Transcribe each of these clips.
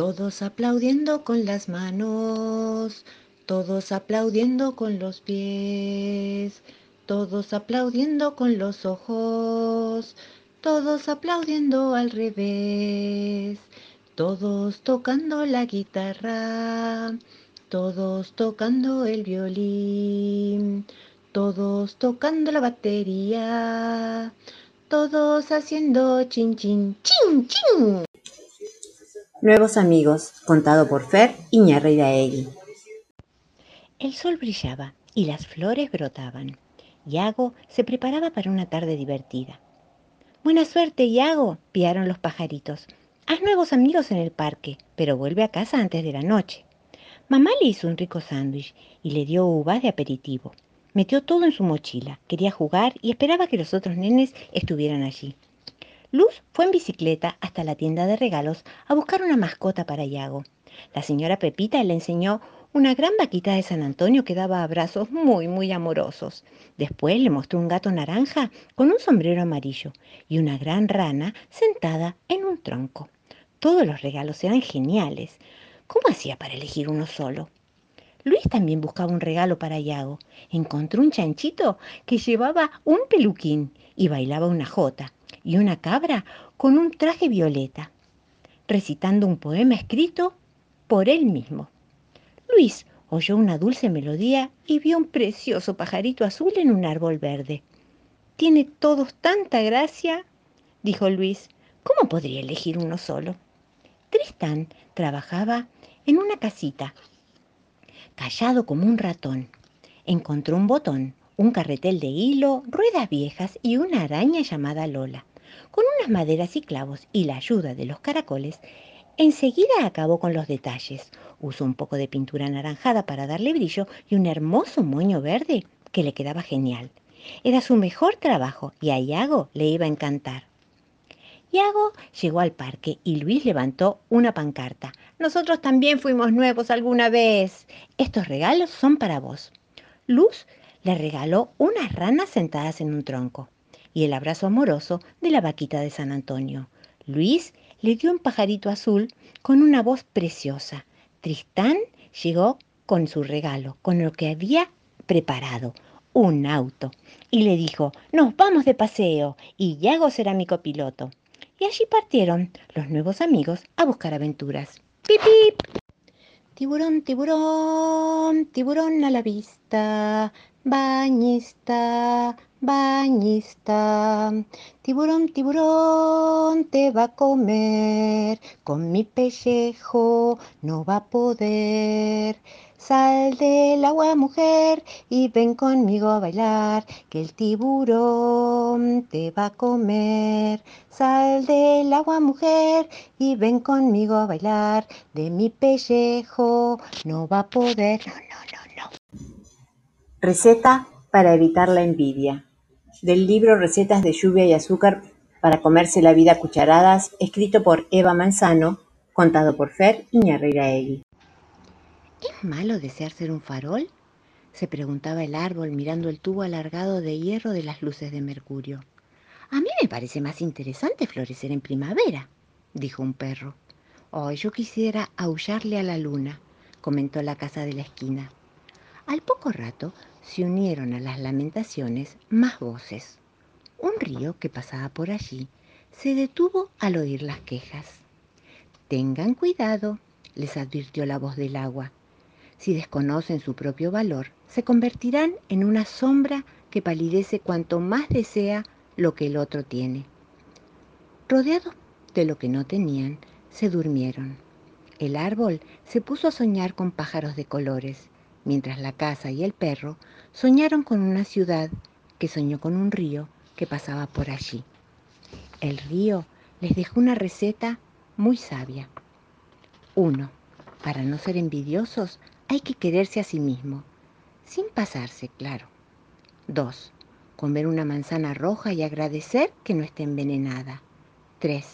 Todos aplaudiendo con las manos, todos aplaudiendo con los pies, todos aplaudiendo con los ojos, todos aplaudiendo al revés, todos tocando la guitarra, todos tocando el violín, todos tocando la batería, todos haciendo chin chin chin chin. Nuevos amigos, contado por Fer Iñarreiraegui. El sol brillaba y las flores brotaban. Yago se preparaba para una tarde divertida. Buena suerte, Yago, piaron los pajaritos. Haz nuevos amigos en el parque, pero vuelve a casa antes de la noche. Mamá le hizo un rico sándwich y le dio uvas de aperitivo. Metió todo en su mochila, quería jugar y esperaba que los otros nenes estuvieran allí. Luz fue en bicicleta hasta la tienda de regalos a buscar una mascota para Yago. La señora Pepita le enseñó una gran vaquita de San Antonio que daba abrazos muy, muy amorosos. Después le mostró un gato naranja con un sombrero amarillo y una gran rana sentada en un tronco. Todos los regalos eran geniales. ¿Cómo hacía para elegir uno solo? Luis también buscaba un regalo para Yago. Encontró un chanchito que llevaba un peluquín y bailaba una jota, y una cabra con un traje violeta, recitando un poema escrito por él mismo. Luis oyó una dulce melodía y vio un precioso pajarito azul en un árbol verde. Tiene todos tanta gracia, dijo Luis. ¿Cómo podría elegir uno solo? Tristán trabajaba en una casita callado como un ratón. Encontró un botón, un carretel de hilo, ruedas viejas y una araña llamada Lola. Con unas maderas y clavos y la ayuda de los caracoles, enseguida acabó con los detalles. Usó un poco de pintura anaranjada para darle brillo y un hermoso moño verde que le quedaba genial. Era su mejor trabajo y a Iago le iba a encantar. Iago llegó al parque y Luis levantó una pancarta. Nosotros también fuimos nuevos alguna vez. Estos regalos son para vos. Luz le regaló unas ranas sentadas en un tronco y el abrazo amoroso de la vaquita de San Antonio. Luis le dio un pajarito azul con una voz preciosa. Tristán llegó con su regalo, con lo que había preparado, un auto, y le dijo, nos vamos de paseo, y Iago será mi copiloto y allí partieron los nuevos amigos a buscar aventuras. ¡Pip, pip! Tiburón, tiburón, tiburón a la vista, bañista, bañista. Tiburón, tiburón, te va a comer, con mi pellejo no va a poder. Sal del agua, mujer, y ven conmigo a bailar, que el tiburón te va a comer. Sal del agua, mujer, y ven conmigo a bailar, de mi pellejo no va a poder. No, no, no, no. Receta para evitar la envidia. Del libro Recetas de lluvia y azúcar para comerse la vida a cucharadas, escrito por Eva Manzano, contado por Fer Iñarreiraegui. ¿Es malo desear ser un farol? se preguntaba el árbol mirando el tubo alargado de hierro de las luces de Mercurio. A mí me parece más interesante florecer en primavera, dijo un perro. Oh, yo quisiera aullarle a la luna, comentó la casa de la esquina. Al poco rato se unieron a las lamentaciones más voces. Un río que pasaba por allí se detuvo al oír las quejas. Tengan cuidado, les advirtió la voz del agua si desconocen su propio valor, se convertirán en una sombra que palidece cuanto más desea lo que el otro tiene. Rodeados de lo que no tenían, se durmieron. El árbol se puso a soñar con pájaros de colores, mientras la casa y el perro soñaron con una ciudad que soñó con un río que pasaba por allí. El río les dejó una receta muy sabia. 1. Para no ser envidiosos, hay que quererse a sí mismo, sin pasarse, claro. 2. Comer una manzana roja y agradecer que no esté envenenada. 3.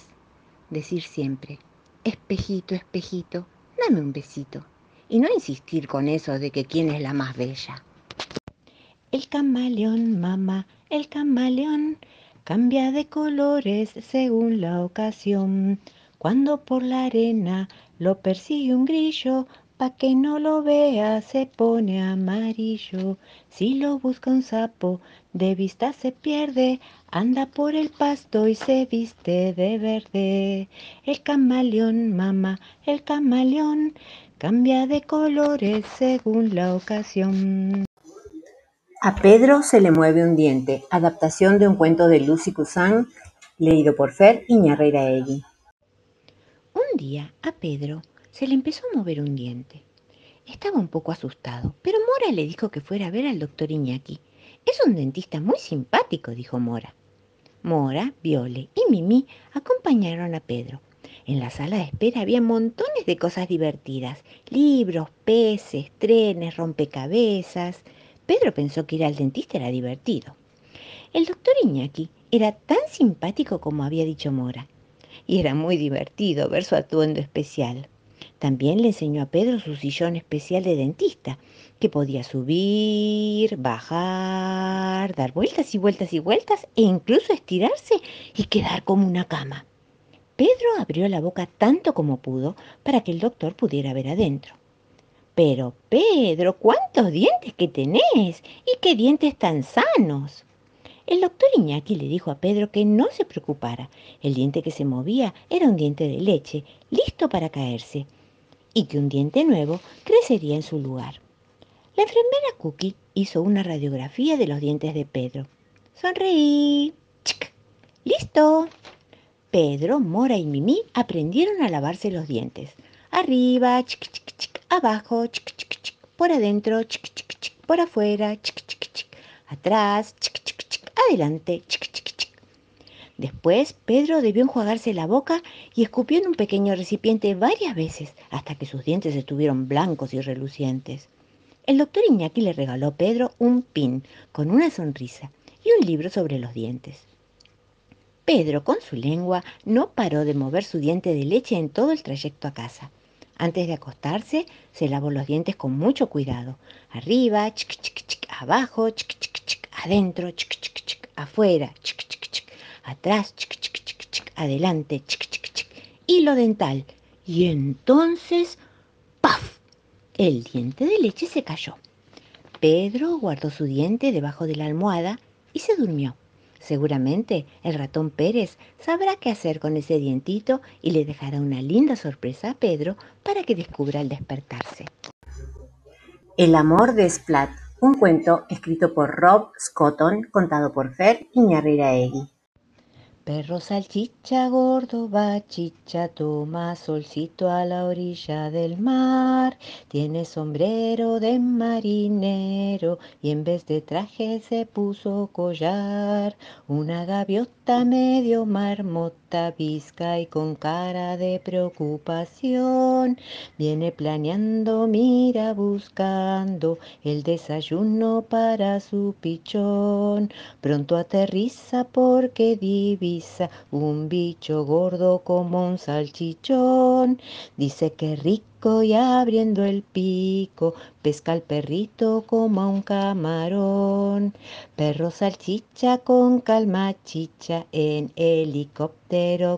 Decir siempre, espejito, espejito, dame un besito. Y no insistir con eso de que quién es la más bella. El camaleón, mamá, el camaleón, cambia de colores según la ocasión. Cuando por la arena lo persigue un grillo, pa' que no lo vea se pone amarillo. Si lo busca un sapo, de vista se pierde, anda por el pasto y se viste de verde. El camaleón, mamá, el camaleón, cambia de colores según la ocasión. A Pedro se le mueve un diente, adaptación de un cuento de Lucy Cousin, leído por Fer Iñarreiraegui. Un día a Pedro se le empezó a mover un diente. Estaba un poco asustado, pero Mora le dijo que fuera a ver al doctor Iñaki. Es un dentista muy simpático, dijo Mora. Mora, Viole y Mimi acompañaron a Pedro. En la sala de espera había montones de cosas divertidas, libros, peces, trenes, rompecabezas. Pedro pensó que ir al dentista era divertido. El doctor Iñaki era tan simpático como había dicho Mora, y era muy divertido ver su atuendo especial. También le enseñó a Pedro su sillón especial de dentista, que podía subir, bajar, dar vueltas y vueltas y vueltas e incluso estirarse y quedar como una cama. Pedro abrió la boca tanto como pudo para que el doctor pudiera ver adentro. Pero, Pedro, ¿cuántos dientes que tenés? ¿Y qué dientes tan sanos? El doctor Iñaki le dijo a Pedro que no se preocupara. El diente que se movía era un diente de leche, listo para caerse, y que un diente nuevo crecería en su lugar. La enfermera Cookie hizo una radiografía de los dientes de Pedro. Sonreí. ¡Chic! ¡Listo! Pedro, Mora y Mimi aprendieron a lavarse los dientes. Arriba, chic, chic, chic, abajo, chic, chic, chic, por adentro, chic, chic, chic, por afuera, chic, chic, chic, atrás, chic, chic, chic, adelante, chic, chic, chic. Después, Pedro debió enjuagarse la boca y escupió en un pequeño recipiente varias veces hasta que sus dientes estuvieron blancos y relucientes. El doctor Iñaki le regaló a Pedro un pin con una sonrisa y un libro sobre los dientes. Pedro, con su lengua, no paró de mover su diente de leche en todo el trayecto a casa. Antes de acostarse, se lavó los dientes con mucho cuidado. Arriba, chic, chic, chic, abajo, chic, chic, chic, adentro, chic, chic, chic, afuera, chic, chic, atrás, chic, chic, chic, chic, adelante, chic, chic, chic, hilo dental. Y entonces, ¡paf! El diente de leche se cayó. Pedro guardó su diente debajo de la almohada y se durmió. Seguramente el ratón Pérez sabrá qué hacer con ese dientito y le dejará una linda sorpresa a Pedro para que descubra al despertarse. El amor de Splat, un cuento escrito por Rob Scotton, contado por Fer Iñarreiraegui. Perro salchicha gordo va chicha, toma solcito a la orilla del mar. Tiene sombrero de marinero y en vez de traje se puso collar. Una gaviota medio marmota visca y con cara de preocupación. Viene planeando, mira buscando el desayuno para su pichón. Pronto aterriza porque divide un bicho gordo como un salchichón. Dice que rico y abriendo el pico pesca al perrito como a un camarón. Perro salchicha con calma chicha en helicóptero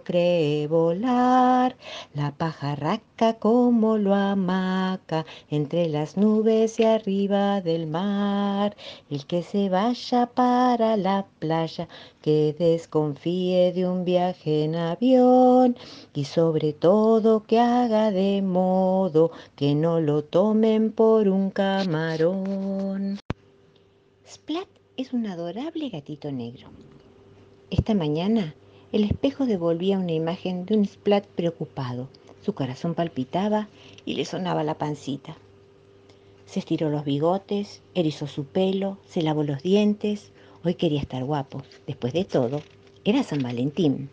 cree volar. La pajarraca como lo amaca entre las nubes y arriba del mar. El que se vaya para la playa que desconfíe de un viaje en avión y sobre todo que haga de modo que no lo tomen por un camarón. Splat es un adorable gatito negro. Esta mañana el espejo devolvía una imagen de un Splat preocupado. Su corazón palpitaba y le sonaba la pancita. Se estiró los bigotes, erizó su pelo, se lavó los dientes. Hoy quería estar guapo. Después de todo, era San Valentín.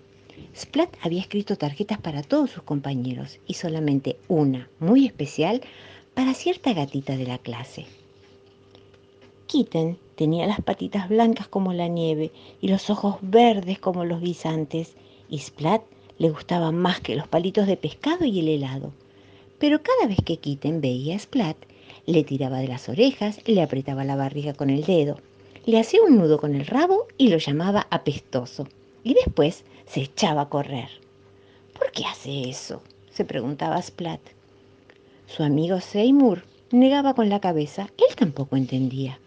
Splat había escrito tarjetas para todos sus compañeros y solamente una, muy especial, para cierta gatita de la clase. Kitten tenía las patitas blancas como la nieve y los ojos verdes como los guisantes, y Splat le gustaba más que los palitos de pescado y el helado. Pero cada vez que Kitten veía a Splat, le tiraba de las orejas, le apretaba la barriga con el dedo, le hacía un nudo con el rabo y lo llamaba apestoso, y después se echaba a correr. ¿Por qué hace eso? se preguntaba Splat. Su amigo Seymour negaba con la cabeza. Él tampoco entendía.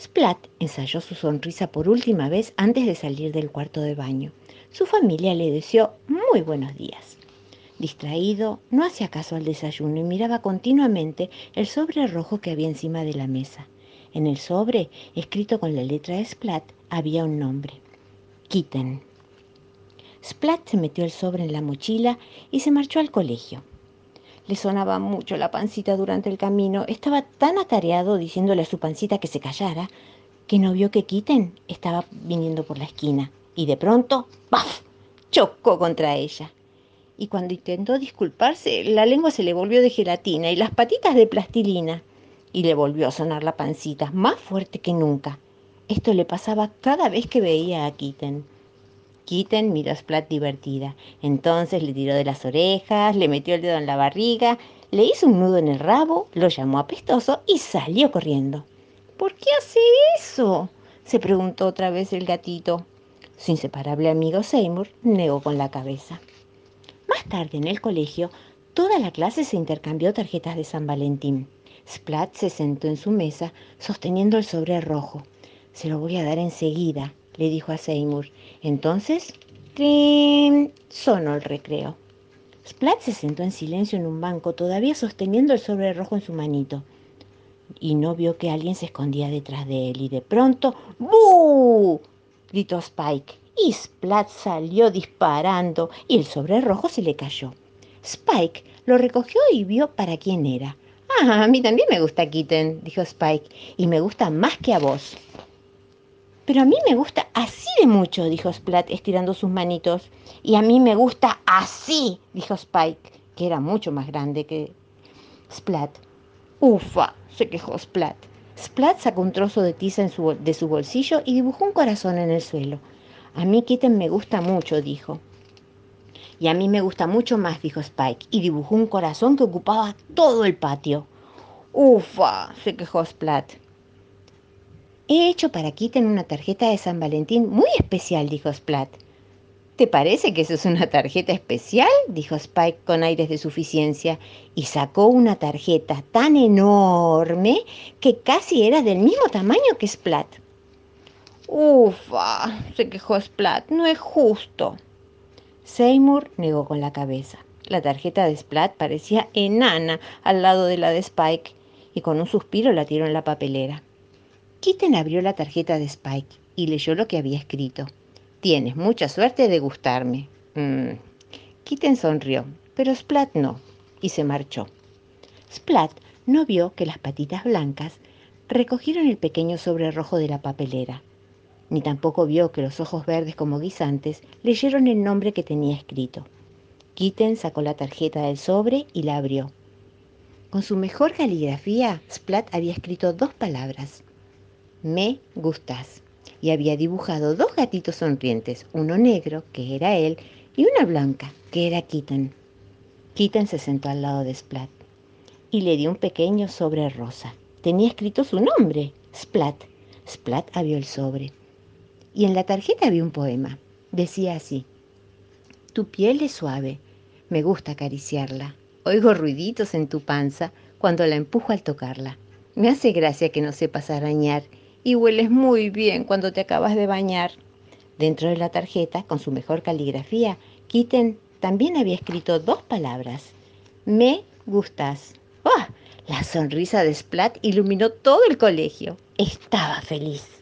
Splat ensayó su sonrisa por última vez antes de salir del cuarto de baño. Su familia le deseó muy buenos días. Distraído, no hacía caso al desayuno y miraba continuamente el sobre rojo que había encima de la mesa. En el sobre, escrito con la letra de Splat, había un nombre. Kitten. Splat se metió el sobre en la mochila y se marchó al colegio. Le sonaba mucho la pancita durante el camino. Estaba tan atareado diciéndole a su pancita que se callara que no vio que Kitten estaba viniendo por la esquina. Y de pronto, ¡paf! chocó contra ella y cuando intentó disculparse, la lengua se le volvió de gelatina y las patitas de plastilina, y le volvió a sonar la pancita, más fuerte que nunca. Esto le pasaba cada vez que veía a Kitten. Kitten miró a Splat divertida. Entonces le tiró de las orejas, le metió el dedo en la barriga, le hizo un nudo en el rabo, lo llamó apestoso y salió corriendo. ¿Por qué hace eso? se preguntó otra vez el gatito. Su inseparable amigo Seymour negó con la cabeza. Más tarde en el colegio, toda la clase se intercambió tarjetas de San Valentín. Splat se sentó en su mesa sosteniendo el sobre rojo. Se lo voy a dar enseguida, le dijo a Seymour. Entonces, ¡trin! sonó el recreo. Splat se sentó en silencio en un banco, todavía sosteniendo el sobre rojo en su manito. Y no vio que alguien se escondía detrás de él. Y de pronto, ¡bu! gritó Spike y Splat salió disparando y el sobre rojo se le cayó. Spike lo recogió y vio para quién era. Ah, a mí también me gusta Kitten, dijo Spike, y me gusta más que a vos. Pero a mí me gusta así de mucho, dijo Splat, estirando sus manitos. Y a mí me gusta así, dijo Spike, que era mucho más grande que Splat. Ufa, se quejó Splat. Splat sacó un trozo de tiza de su bolsillo y dibujó un corazón en el suelo. A mí Kitten me gusta mucho, dijo. Y a mí me gusta mucho más, dijo Spike, y dibujó un corazón que ocupaba todo el patio. Ufa, se quejó Splat. He hecho para Kitten una tarjeta de San Valentín muy especial, dijo Splat. ¿Te parece que eso es una tarjeta especial? dijo Spike con aires de suficiencia y sacó una tarjeta tan enorme que casi era del mismo tamaño que Splat. Ufa, se quejó Splat, no es justo. Seymour negó con la cabeza. La tarjeta de Splat parecía enana al lado de la de Spike y con un suspiro la tiró en la papelera. Kitten abrió la tarjeta de Spike y leyó lo que había escrito. Tienes mucha suerte de gustarme. Mm. Kitten sonrió, pero Splat no, y se marchó. Splat no vio que las patitas blancas recogieron el pequeño sobre rojo de la papelera ni tampoco vio que los ojos verdes como guisantes leyeron el nombre que tenía escrito. Kitten sacó la tarjeta del sobre y la abrió. Con su mejor caligrafía, Splat había escrito dos palabras. Me gustas. Y había dibujado dos gatitos sonrientes, uno negro, que era él, y una blanca, que era Kitten. Kitten se sentó al lado de Splat y le dio un pequeño sobre rosa. Tenía escrito su nombre, Splat. Splat abrió el sobre y en la tarjeta había un poema. Decía así, Tu piel es suave, me gusta acariciarla. Oigo ruiditos en tu panza cuando la empujo al tocarla. Me hace gracia que no sepas arañar y hueles muy bien cuando te acabas de bañar. Dentro de la tarjeta, con su mejor caligrafía, Kitten también había escrito dos palabras. Me gustas. ¡Ah! La sonrisa de Splat iluminó todo el colegio. Estaba feliz.